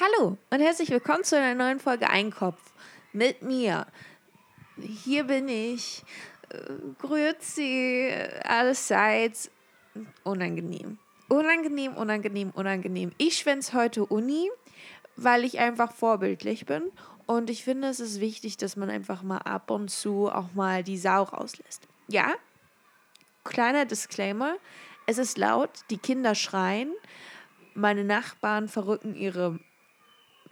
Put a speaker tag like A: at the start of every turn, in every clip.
A: Hallo und herzlich willkommen zu einer neuen Folge Einkopf mit mir. Hier bin ich. Äh, Grüezi, allerseits. Unangenehm. Unangenehm, unangenehm, unangenehm. Ich schwänze heute Uni, weil ich einfach vorbildlich bin. Und ich finde, es ist wichtig, dass man einfach mal ab und zu auch mal die Sau rauslässt. Ja, kleiner Disclaimer. Es ist laut, die Kinder schreien, meine Nachbarn verrücken ihre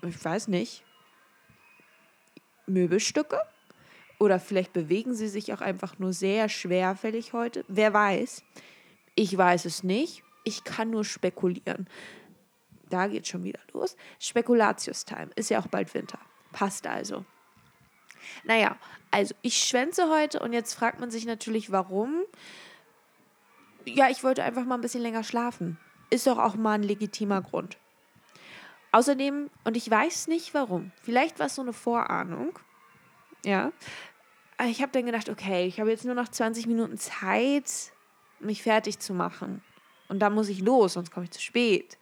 A: ich weiß nicht, Möbelstücke? Oder vielleicht bewegen sie sich auch einfach nur sehr schwerfällig heute. Wer weiß? Ich weiß es nicht. Ich kann nur spekulieren. Da geht schon wieder los. Spekulatius-Time. Ist ja auch bald Winter. Passt also. Naja, also ich schwänze heute und jetzt fragt man sich natürlich, warum. Ja, ich wollte einfach mal ein bisschen länger schlafen. Ist doch auch mal ein legitimer Grund. Außerdem, und ich weiß nicht warum, vielleicht war es so eine Vorahnung, ja, ich habe dann gedacht, okay, ich habe jetzt nur noch 20 Minuten Zeit, mich fertig zu machen. Und dann muss ich los, sonst komme ich zu spät.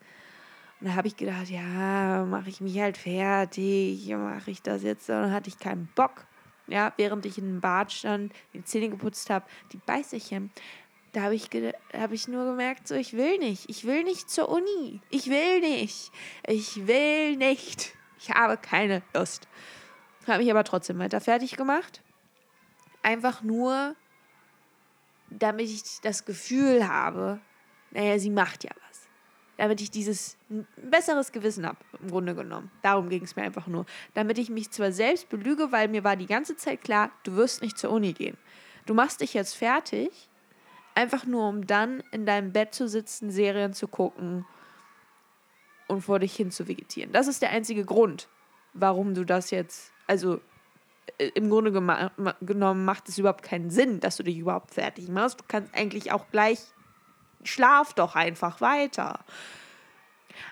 A: Und da habe ich gedacht, ja, mache ich mich halt fertig, mache ich das jetzt. Dann hatte ich keinen Bock. Ja, während ich in dem Bad stand, die Zähne geputzt habe, die Beißerchen da habe ich, hab ich nur gemerkt, so, ich will nicht. Ich will nicht zur Uni. Ich will nicht. Ich will nicht. Ich habe keine Lust. Habe mich aber trotzdem weiter fertig gemacht. Einfach nur, damit ich das Gefühl habe, naja, sie macht ja was. Damit ich dieses besseres Gewissen habe, im Grunde genommen. Darum ging es mir einfach nur. Damit ich mich zwar selbst belüge, weil mir war die ganze Zeit klar, du wirst nicht zur Uni gehen. Du machst dich jetzt fertig Einfach nur, um dann in deinem Bett zu sitzen, Serien zu gucken und vor dich hin zu vegetieren. Das ist der einzige Grund, warum du das jetzt, also äh, im Grunde genommen macht es überhaupt keinen Sinn, dass du dich überhaupt fertig machst. Du kannst eigentlich auch gleich, schlaf doch einfach weiter.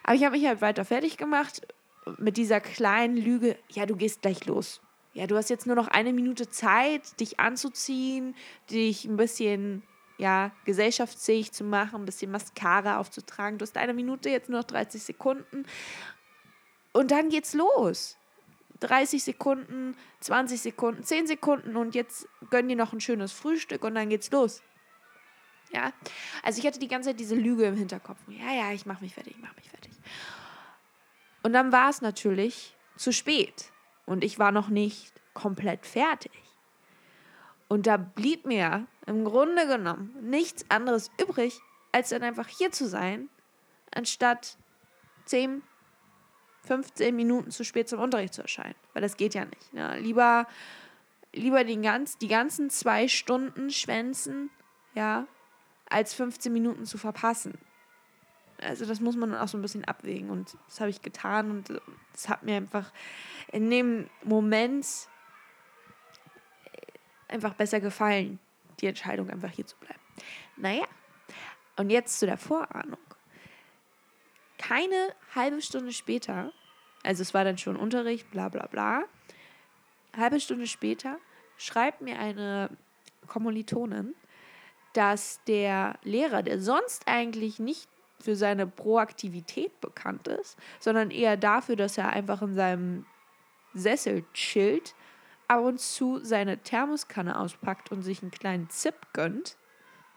A: Aber ich habe mich halt weiter fertig gemacht mit dieser kleinen Lüge, ja, du gehst gleich los. Ja, du hast jetzt nur noch eine Minute Zeit, dich anzuziehen, dich ein bisschen ja, gesellschaftsfähig zu machen, ein bisschen Mascara aufzutragen. Du hast eine Minute, jetzt nur noch 30 Sekunden. Und dann geht's los. 30 Sekunden, 20 Sekunden, 10 Sekunden und jetzt gönn dir noch ein schönes Frühstück und dann geht's los. Ja, also ich hatte die ganze Zeit diese Lüge im Hinterkopf. Ja, ja, ich mach mich fertig, ich mach mich fertig. Und dann war es natürlich zu spät und ich war noch nicht komplett fertig. Und da blieb mir im Grunde genommen nichts anderes übrig, als dann einfach hier zu sein, anstatt 10, 15 Minuten zu spät zum Unterricht zu erscheinen. Weil das geht ja nicht. Ne? Lieber, lieber den ganz, die ganzen zwei Stunden schwänzen, ja, als 15 Minuten zu verpassen. Also das muss man dann auch so ein bisschen abwägen und das habe ich getan und das hat mir einfach in dem Moment einfach besser gefallen, die Entscheidung einfach hier zu bleiben. Naja, und jetzt zu der Vorahnung. Keine halbe Stunde später, also es war dann schon Unterricht, bla bla bla, halbe Stunde später schreibt mir eine Kommilitonin, dass der Lehrer, der sonst eigentlich nicht für seine Proaktivität bekannt ist, sondern eher dafür, dass er einfach in seinem Sessel chillt, ab und zu seine Thermoskanne auspackt und sich einen kleinen Zip gönnt.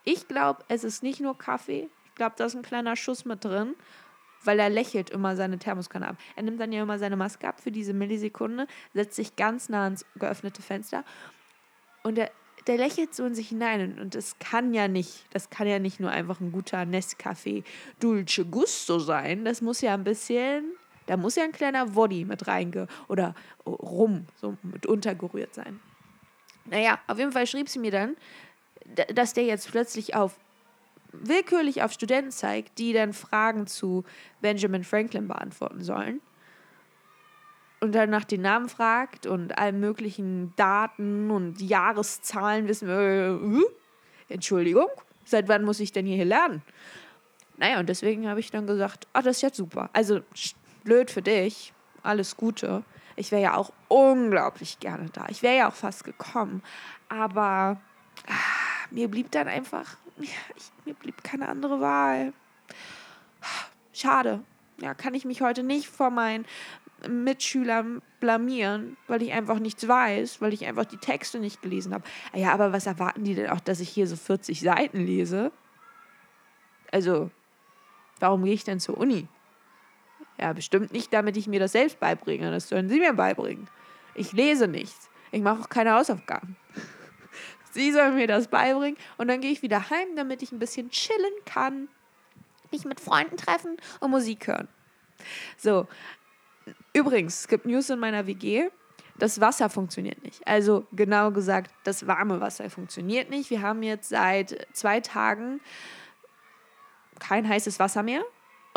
A: Ich glaube, es ist nicht nur Kaffee. Ich glaube, da ist ein kleiner Schuss mit drin, weil er lächelt immer seine Thermoskanne ab. Er nimmt dann ja immer seine Maske ab für diese Millisekunde, setzt sich ganz nah ans geöffnete Fenster und der, der lächelt so in sich hinein. Und das kann ja nicht, das kann ja nicht nur einfach ein guter Nescafé Dulce Gusto sein. Das muss ja ein bisschen da muss ja ein kleiner Woddy mit reinge oder rum, so mit untergerührt sein. Naja, auf jeden Fall schrieb sie mir dann, dass der jetzt plötzlich auf willkürlich auf Studenten zeigt, die dann Fragen zu Benjamin Franklin beantworten sollen. Und dann nach den Namen fragt und allen möglichen Daten und Jahreszahlen wissen wir, äh, Entschuldigung, seit wann muss ich denn hier lernen? Naja, und deswegen habe ich dann gesagt, ach, das ist jetzt super. Also blöd für dich. Alles Gute. Ich wäre ja auch unglaublich gerne da. Ich wäre ja auch fast gekommen. Aber ah, mir blieb dann einfach, ich, mir blieb keine andere Wahl. Schade. ja, kann ich mich heute nicht vor meinen Mitschülern blamieren, weil ich einfach nichts weiß, weil ich einfach die Texte nicht gelesen habe. Ja, aber was erwarten die denn auch, dass ich hier so 40 Seiten lese? Also, warum gehe ich denn zur Uni? Ja, bestimmt nicht, damit ich mir das selbst beibringe. Das sollen sie mir beibringen. Ich lese nichts. Ich mache auch keine Hausaufgaben. sie sollen mir das beibringen und dann gehe ich wieder heim, damit ich ein bisschen chillen kann, mich mit Freunden treffen und Musik hören. So, übrigens, es gibt News in meiner WG. Das Wasser funktioniert nicht. Also genau gesagt, das warme Wasser funktioniert nicht. Wir haben jetzt seit zwei Tagen kein heißes Wasser mehr.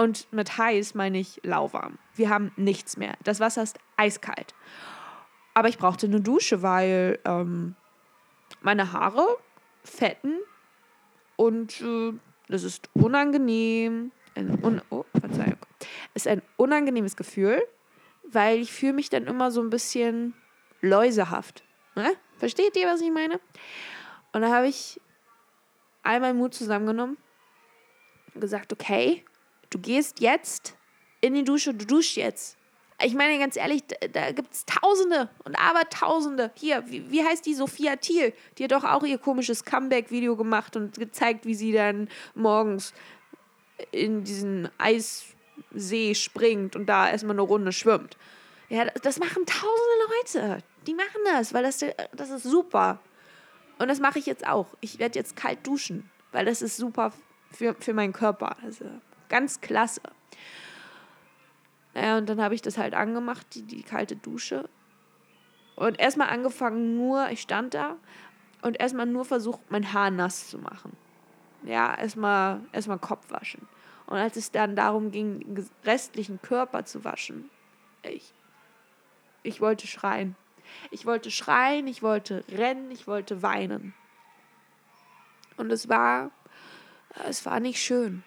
A: Und mit heiß meine ich lauwarm. Wir haben nichts mehr. Das Wasser ist eiskalt. Aber ich brauchte eine Dusche, weil ähm, meine Haare fetten und äh, das ist unangenehm. Ein un oh, Verzeihung. Ist ein unangenehmes Gefühl, weil ich fühle mich dann immer so ein bisschen läusehaft. Ne? Versteht ihr, was ich meine? Und da habe ich all meinen Mut zusammengenommen und gesagt, okay, du gehst jetzt in die Dusche, du duschst jetzt. Ich meine ganz ehrlich, da, da gibt es Tausende und Abertausende. Hier, wie, wie heißt die Sophia Thiel? Die hat doch auch ihr komisches Comeback-Video gemacht und gezeigt, wie sie dann morgens in diesen Eissee springt und da erstmal eine Runde schwimmt. Ja, das machen tausende Leute. Die machen das, weil das, das ist super. Und das mache ich jetzt auch. Ich werde jetzt kalt duschen, weil das ist super für, für meinen Körper. Also ganz klasse. Naja, und dann habe ich das halt angemacht, die, die kalte Dusche. Und erstmal angefangen nur, ich stand da und erstmal nur versucht, mein Haar nass zu machen. Ja, erstmal erstmal Kopf waschen. Und als es dann darum ging, den restlichen Körper zu waschen, ich, ich wollte schreien. Ich wollte schreien, ich wollte rennen, ich wollte weinen. Und es war, es war nicht schön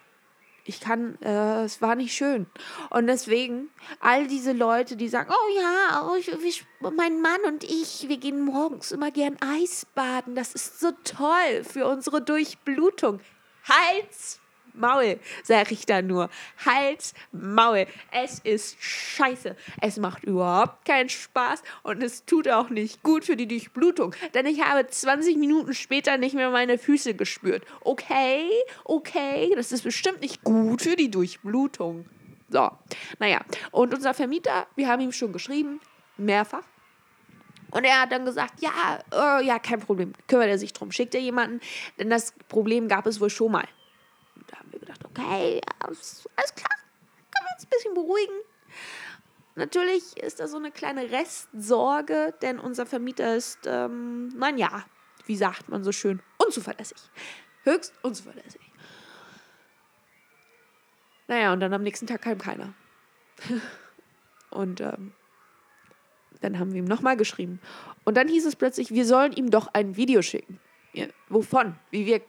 A: ich kann, äh, es war nicht schön. Und deswegen, all diese Leute, die sagen, oh ja, oh, ich, mein Mann und ich, wir gehen morgens immer gern Eisbaden. Das ist so toll für unsere Durchblutung. Hals, Maul, sag ich da nur. Hals, Maul. Es ist scheiße. Es macht überhaupt keinen Spaß und es tut auch nicht gut für die Durchblutung, denn ich habe 20 Minuten später nicht mehr meine Füße gespürt. Okay, okay, das ist bestimmt nicht gut für die Durchblutung. So, naja, und unser Vermieter, wir haben ihm schon geschrieben, mehrfach. Und er hat dann gesagt, ja, äh, ja, kein Problem, kümmert er sich drum, schickt er jemanden, denn das Problem gab es wohl schon mal okay, alles klar, können wir uns ein bisschen beruhigen. Natürlich ist da so eine kleine Restsorge, denn unser Vermieter ist, ähm, naja, wie sagt man so schön, unzuverlässig. Höchst unzuverlässig. Naja, und dann am nächsten Tag kam keiner. und ähm, dann haben wir ihm nochmal geschrieben. Und dann hieß es plötzlich, wir sollen ihm doch ein Video schicken. Ja, wovon? Wie wir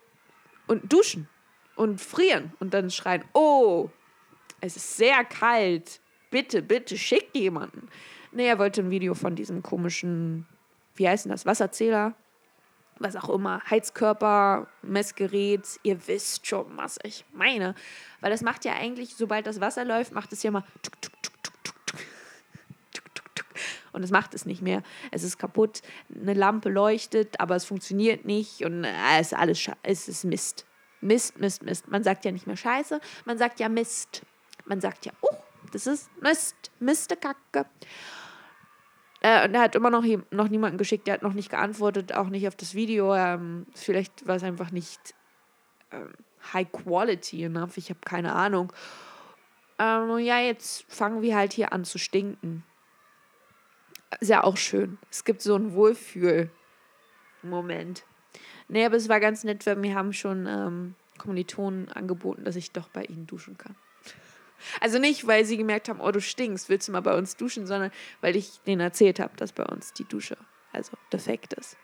A: und duschen und frieren und dann schreien, oh, es ist sehr kalt, bitte, bitte, schick jemanden. Nee, er wollte ein Video von diesem komischen, wie heißt das, Wasserzähler, was auch immer, Heizkörper, Messgerät, ihr wisst schon, was ich meine. Weil das macht ja eigentlich, sobald das Wasser läuft, macht es ja mal tuk, tuk, tuk, und es macht es nicht mehr. Es ist kaputt, eine Lampe leuchtet, aber es funktioniert nicht und äh, es ist alles, es ist Mist. Mist, Mist, Mist. Man sagt ja nicht mehr Scheiße, man sagt ja Mist. Man sagt ja, oh, das ist Mist, Mistekacke. Äh, und er hat immer noch, noch niemanden geschickt, der hat noch nicht geantwortet, auch nicht auf das Video. Ähm, vielleicht war es einfach nicht ähm, high quality enough, ich habe keine Ahnung. Ähm, ja, jetzt fangen wir halt hier an zu stinken. Ist ja auch schön. Es gibt so einen Wohlfühl-Moment. Nee, aber es war ganz nett, weil mir haben schon ähm, Kommilitonen angeboten, dass ich doch bei ihnen duschen kann. Also nicht, weil sie gemerkt haben, oh, du stinkst, willst du mal bei uns duschen, sondern weil ich denen erzählt habe, dass bei uns die Dusche also defekt ist.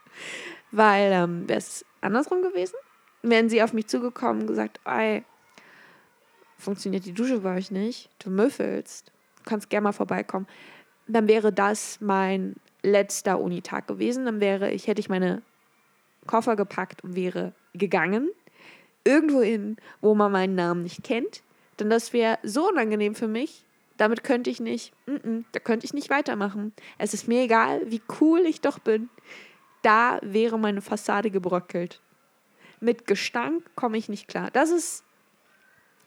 A: weil, ähm, wäre es andersrum gewesen, wären sie auf mich zugekommen und gesagt, ey, funktioniert die Dusche bei euch nicht, du müffelst, du kannst gerne mal vorbeikommen, dann wäre das mein letzter Unitag gewesen. Dann wäre ich, hätte ich meine Koffer gepackt und wäre gegangen. Irgendwo hin, wo man meinen Namen nicht kennt, Denn das wäre so unangenehm für mich. Damit könnte ich nicht, mm -mm, da könnte ich nicht weitermachen. Es ist mir egal, wie cool ich doch bin. Da wäre meine Fassade gebröckelt. Mit Gestank komme ich nicht klar. Das ist,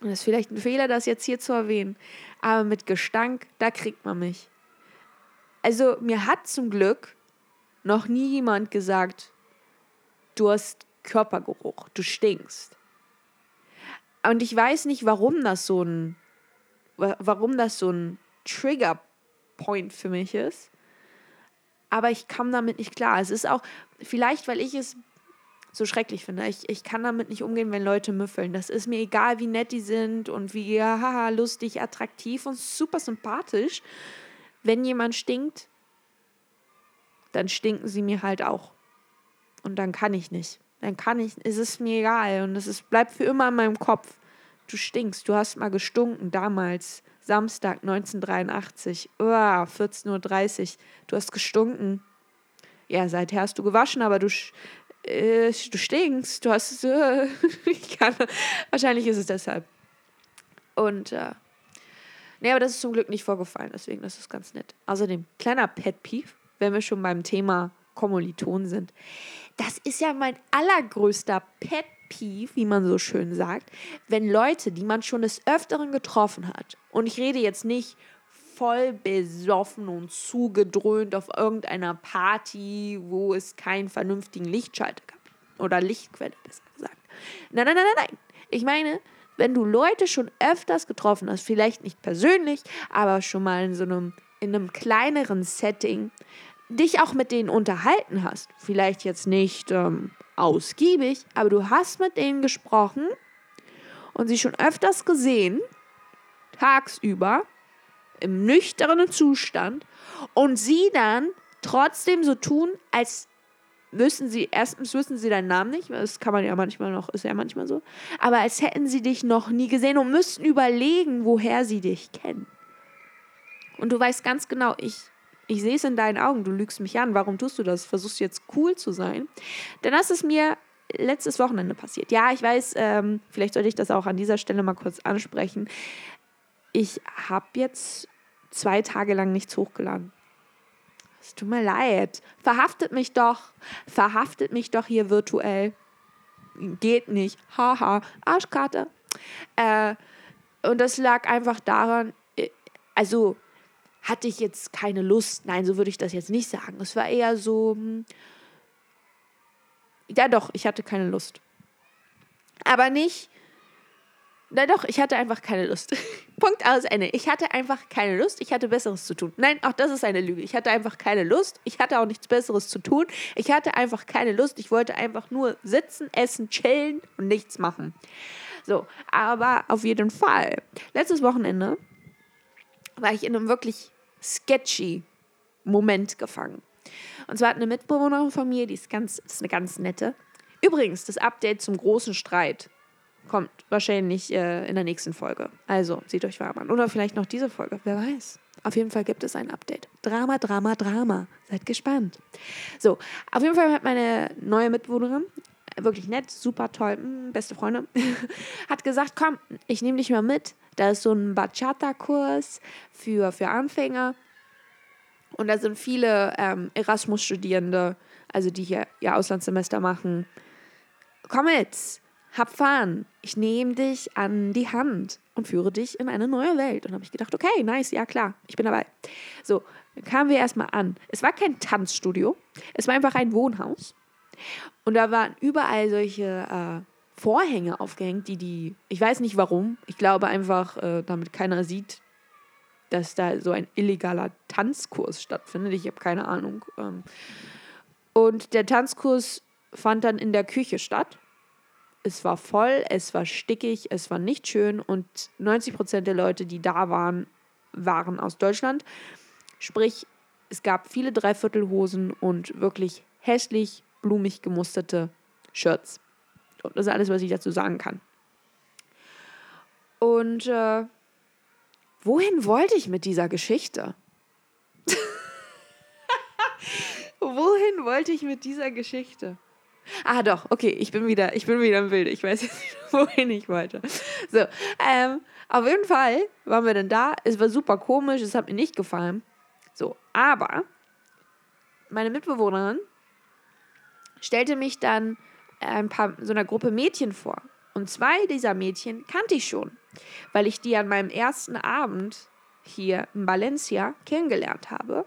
A: das ist vielleicht ein Fehler, das jetzt hier zu erwähnen. Aber mit Gestank, da kriegt man mich. Also mir hat zum Glück noch nie jemand gesagt, du hast Körpergeruch, du stinkst. Und ich weiß nicht, warum das so ein, warum das so ein Trigger Point für mich ist. Aber ich kam damit nicht klar. Es ist auch, vielleicht, weil ich es so schrecklich finde. Ich, ich kann damit nicht umgehen, wenn Leute müffeln. Das ist mir egal, wie nett die sind und wie haha, lustig, attraktiv und super sympathisch. Wenn jemand stinkt, dann stinken sie mir halt auch. Und dann kann ich nicht. Dann kann ich, es ist mir egal und es ist, bleibt für immer in meinem Kopf. Du stinkst, du hast mal gestunken damals, Samstag 1983, oh, 14.30 Uhr, du hast gestunken. Ja, seither hast du gewaschen, aber du, äh, du stinkst, du hast, äh, kann, wahrscheinlich ist es deshalb. Und, äh, nee, aber das ist zum Glück nicht vorgefallen, deswegen das ist ganz nett. Außerdem, kleiner Pet Peeve, wenn wir schon beim Thema Kommilitonen sind. Das ist ja mein allergrößter Pet Peeve, wie man so schön sagt, wenn Leute, die man schon des Öfteren getroffen hat, und ich rede jetzt nicht voll besoffen und zugedröhnt auf irgendeiner Party, wo es keinen vernünftigen Lichtschalter gab. Oder Lichtquelle, besser gesagt. Nein, nein, nein, nein, nein. Ich meine, wenn du Leute schon öfters getroffen hast, vielleicht nicht persönlich, aber schon mal in so einem, in einem kleineren Setting, dich auch mit denen unterhalten hast. Vielleicht jetzt nicht ähm, ausgiebig, aber du hast mit denen gesprochen und sie schon öfters gesehen, tagsüber, im nüchternen Zustand, und sie dann trotzdem so tun, als wüssten sie, erstens wüssten sie deinen Namen nicht, das kann man ja manchmal noch, ist ja manchmal so, aber als hätten sie dich noch nie gesehen und müssten überlegen, woher sie dich kennen. Und du weißt ganz genau, ich ich sehe es in deinen Augen, du lügst mich an. Warum tust du das? Versuchst du jetzt cool zu sein? Denn das ist mir letztes Wochenende passiert. Ja, ich weiß, ähm, vielleicht sollte ich das auch an dieser Stelle mal kurz ansprechen. Ich habe jetzt zwei Tage lang nichts hochgeladen. Es tut mir leid. Verhaftet mich doch. Verhaftet mich doch hier virtuell. Geht nicht. Haha. Arschkarte. Äh, und das lag einfach daran, äh, also hatte ich jetzt keine Lust. Nein, so würde ich das jetzt nicht sagen. Es war eher so, hm, ja doch, ich hatte keine Lust. Aber nicht, na doch, ich hatte einfach keine Lust. Punkt aus Ende. Ich hatte einfach keine Lust. Ich hatte Besseres zu tun. Nein, auch das ist eine Lüge. Ich hatte einfach keine Lust. Ich hatte auch nichts Besseres zu tun. Ich hatte einfach keine Lust. Ich wollte einfach nur sitzen, essen, chillen und nichts machen. So, aber auf jeden Fall. Letztes Wochenende war ich in einem wirklich sketchy Moment gefangen. Und zwar hat eine Mitbewohnerin von mir, die ist ganz, ist eine ganz nette. Übrigens, das Update zum großen Streit kommt wahrscheinlich äh, in der nächsten Folge. Also, seht euch warm an. Oder vielleicht noch diese Folge, wer weiß. Auf jeden Fall gibt es ein Update. Drama, Drama, Drama. Seid gespannt. So, auf jeden Fall hat meine neue Mitbewohnerin, wirklich nett, super toll, mh, hm, beste Freunde, hat gesagt, komm, ich nehme dich mal mit da ist so ein Bachata-Kurs für, für Anfänger. Und da sind viele ähm, Erasmus-Studierende, also die hier ihr Auslandssemester machen. Komm mit, hab Fun. Ich nehme dich an die Hand und führe dich in eine neue Welt. Und habe ich gedacht, okay, nice, ja klar, ich bin dabei. So, dann kamen wir erstmal an. Es war kein Tanzstudio, es war einfach ein Wohnhaus. Und da waren überall solche äh, Vorhänge aufgehängt, die die, ich weiß nicht warum, ich glaube einfach, äh, damit keiner sieht, dass da so ein illegaler Tanzkurs stattfindet. Ich habe keine Ahnung. Ähm. Und der Tanzkurs fand dann in der Küche statt. Es war voll, es war stickig, es war nicht schön und 90 Prozent der Leute, die da waren, waren aus Deutschland. Sprich, es gab viele Dreiviertelhosen und wirklich hässlich, blumig gemusterte Shirts. Das ist alles, was ich dazu sagen kann. Und äh, wohin wollte ich mit dieser Geschichte? wohin wollte ich mit dieser Geschichte? Ah, doch, okay, ich bin wieder, ich bin wieder im Bild. Ich weiß jetzt nicht, wohin ich wollte. So, ähm, auf jeden Fall waren wir dann da. Es war super komisch, es hat mir nicht gefallen. So, aber meine Mitbewohnerin stellte mich dann ein paar, so einer Gruppe Mädchen vor. Und zwei dieser Mädchen kannte ich schon, weil ich die an meinem ersten Abend hier in Valencia kennengelernt habe.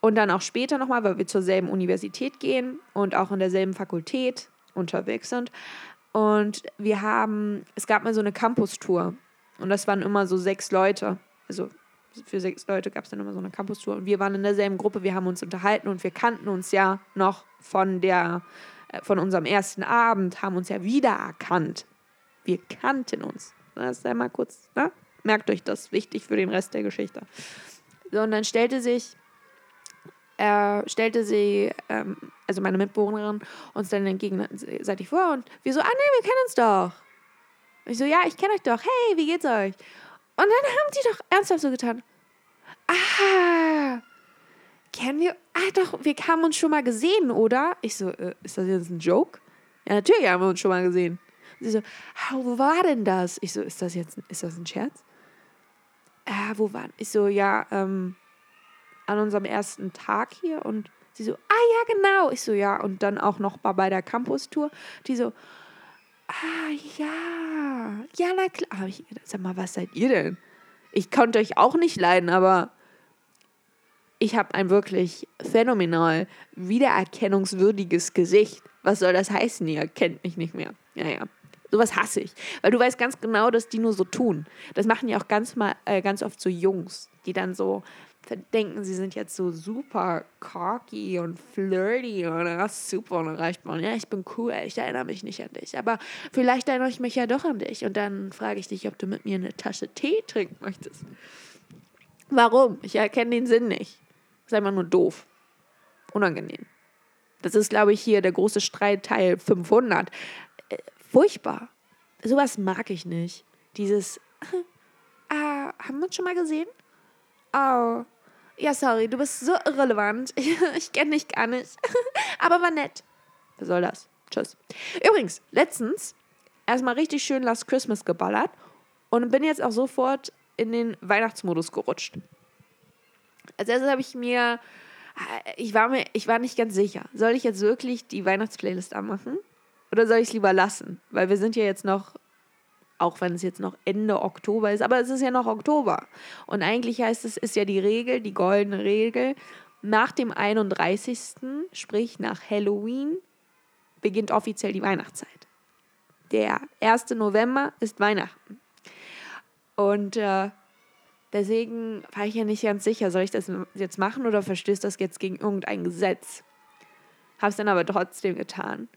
A: Und dann auch später nochmal, weil wir zur selben Universität gehen und auch in derselben Fakultät unterwegs sind. Und wir haben, es gab mal so eine Campus-Tour. Und das waren immer so sechs Leute. Also für sechs Leute gab es dann immer so eine Campus-Tour. Und wir waren in derselben Gruppe, wir haben uns unterhalten und wir kannten uns ja noch von der, von unserem ersten Abend, haben uns ja wiedererkannt. Wir kannten uns. Das ist einmal kurz, ne? Merkt euch das, wichtig für den Rest der Geschichte. So, und dann stellte sich äh, stellte sie, ähm, also meine Mitbewohnerin, uns dann entgegenseitig vor und wir so, ah nee, wir kennen uns doch. Ich so, ja, ich kenne euch doch. Hey, wie geht's euch? Und dann haben die doch ernsthaft so getan. Ah, kennen wir? Ah, doch, wir haben uns schon mal gesehen, oder? Ich so, äh, ist das jetzt ein Joke? Ja, natürlich haben wir uns schon mal gesehen. sie so, ah, wo war denn das? Ich so, ist das jetzt, ist das ein Scherz? Ah, wo war? Ich so, ja, ähm, an unserem ersten Tag hier und sie so, ah ja, genau. Ich so, ja, und dann auch noch mal bei der Campus-Tour. Die so, ah ja, ja, na klar. Ich sag mal, was seid ihr denn? Ich konnte euch auch nicht leiden, aber ich habe ein wirklich phänomenal wiedererkennungswürdiges Gesicht. Was soll das heißen? Ihr kennt mich nicht mehr. Ja, ja. Sowas hasse ich. Weil du weißt ganz genau, dass die nur so tun. Das machen ja auch ganz, mal, äh, ganz oft so Jungs, die dann so denken, sie sind jetzt so super cocky und flirty und das super und dann reicht man, ja, ich bin cool, ich erinnere mich nicht an dich, aber vielleicht erinnere ich mich ja doch an dich und dann frage ich dich, ob du mit mir eine Tasche Tee trinken möchtest. Warum? Ich erkenne den Sinn nicht. Ist einfach nur doof. Unangenehm. Das ist, glaube ich, hier der große Streitteil 500. Äh, furchtbar. Sowas mag ich nicht. Dieses, ah, haben wir uns schon mal gesehen? Oh, ja, sorry, du bist so irrelevant. Ich, ich kenne dich gar nicht. Aber war nett. Was soll das? Tschüss. Übrigens, letztens erstmal richtig schön Last Christmas geballert und bin jetzt auch sofort in den Weihnachtsmodus gerutscht. Als erstes habe ich mir, ich war mir, ich war nicht ganz sicher, soll ich jetzt wirklich die Weihnachtsplaylist anmachen oder soll ich es lieber lassen? Weil wir sind ja jetzt noch auch wenn es jetzt noch Ende Oktober ist, aber es ist ja noch Oktober. Und eigentlich heißt es, ist ja die Regel, die goldene Regel, nach dem 31., sprich nach Halloween, beginnt offiziell die Weihnachtszeit. Der 1. November ist Weihnachten. Und äh, deswegen war ich ja nicht ganz sicher, soll ich das jetzt machen oder verstößt das jetzt gegen irgendein Gesetz? Habe es dann aber trotzdem getan.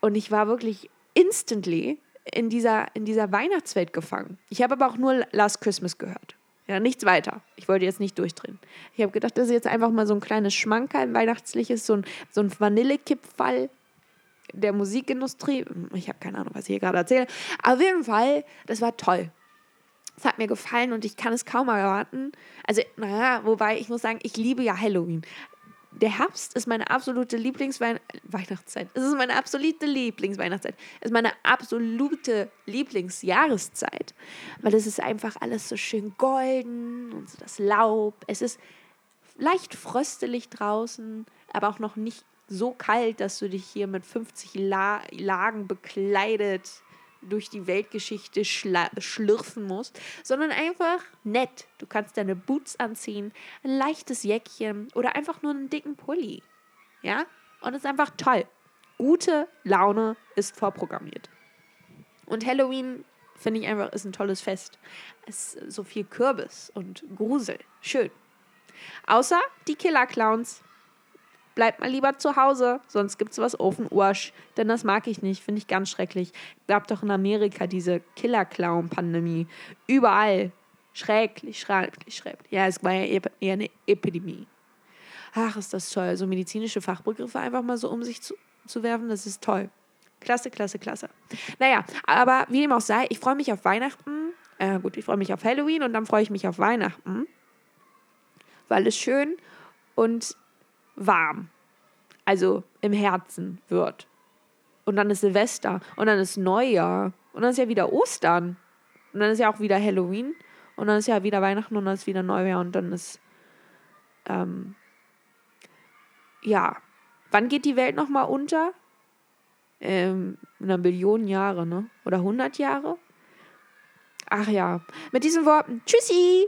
A: Und ich war wirklich instantly in dieser, in dieser Weihnachtswelt gefangen. Ich habe aber auch nur Last Christmas gehört. Ja, nichts weiter. Ich wollte jetzt nicht durchdrehen. Ich habe gedacht, das ist jetzt einfach mal so ein kleines Schmankerl, weihnachtliches, so ein, so ein Vanillekipfall der Musikindustrie. Ich habe keine Ahnung, was ich hier gerade erzähle. auf jeden Fall, das war toll. Es hat mir gefallen und ich kann es kaum erwarten. Also, naja, wobei ich muss sagen, ich liebe ja Halloween der Herbst ist meine absolute Lieblingsweihnachtszeit. Es ist meine absolute Lieblingsweihnachtszeit. Es ist meine absolute Lieblingsjahreszeit, weil es ist einfach alles so schön golden und so das Laub. Es ist leicht fröstelig draußen, aber auch noch nicht so kalt, dass du dich hier mit 50 La Lagen bekleidet durch die Weltgeschichte schlürfen musst, sondern einfach nett. Du kannst deine Boots anziehen, ein leichtes Jäckchen oder einfach nur einen dicken Pulli. Ja? Und es ist einfach toll. Gute Laune ist vorprogrammiert. Und Halloween finde ich einfach ist ein tolles Fest. Es ist so viel Kürbis und Grusel. Schön. Außer die Killer Clowns bleibt mal lieber zu Hause, sonst gibt es was Ofenursch. Denn das mag ich nicht, finde ich ganz schrecklich. Gab doch in Amerika diese Killer-Clown-Pandemie. Überall. Schrecklich, schrecklich, schrecklich. Ja, es war ja eher eine Epidemie. Ach, ist das toll. So medizinische Fachbegriffe einfach mal so um sich zu, zu werfen, das ist toll. Klasse, klasse, klasse. Naja, aber wie dem auch sei, ich freue mich auf Weihnachten. Äh, gut, ich freue mich auf Halloween und dann freue ich mich auf Weihnachten. Weil es schön und warm, also im Herzen wird. Und dann ist Silvester. Und dann ist Neujahr. Und dann ist ja wieder Ostern. Und dann ist ja auch wieder Halloween. Und dann ist ja wieder Weihnachten und dann ist wieder Neujahr. Und dann ist. Ähm, ja. Wann geht die Welt nochmal unter? Ähm, in einer Billion Jahre, ne? Oder 100 Jahre? Ach ja. Mit diesen Worten. Tschüssi!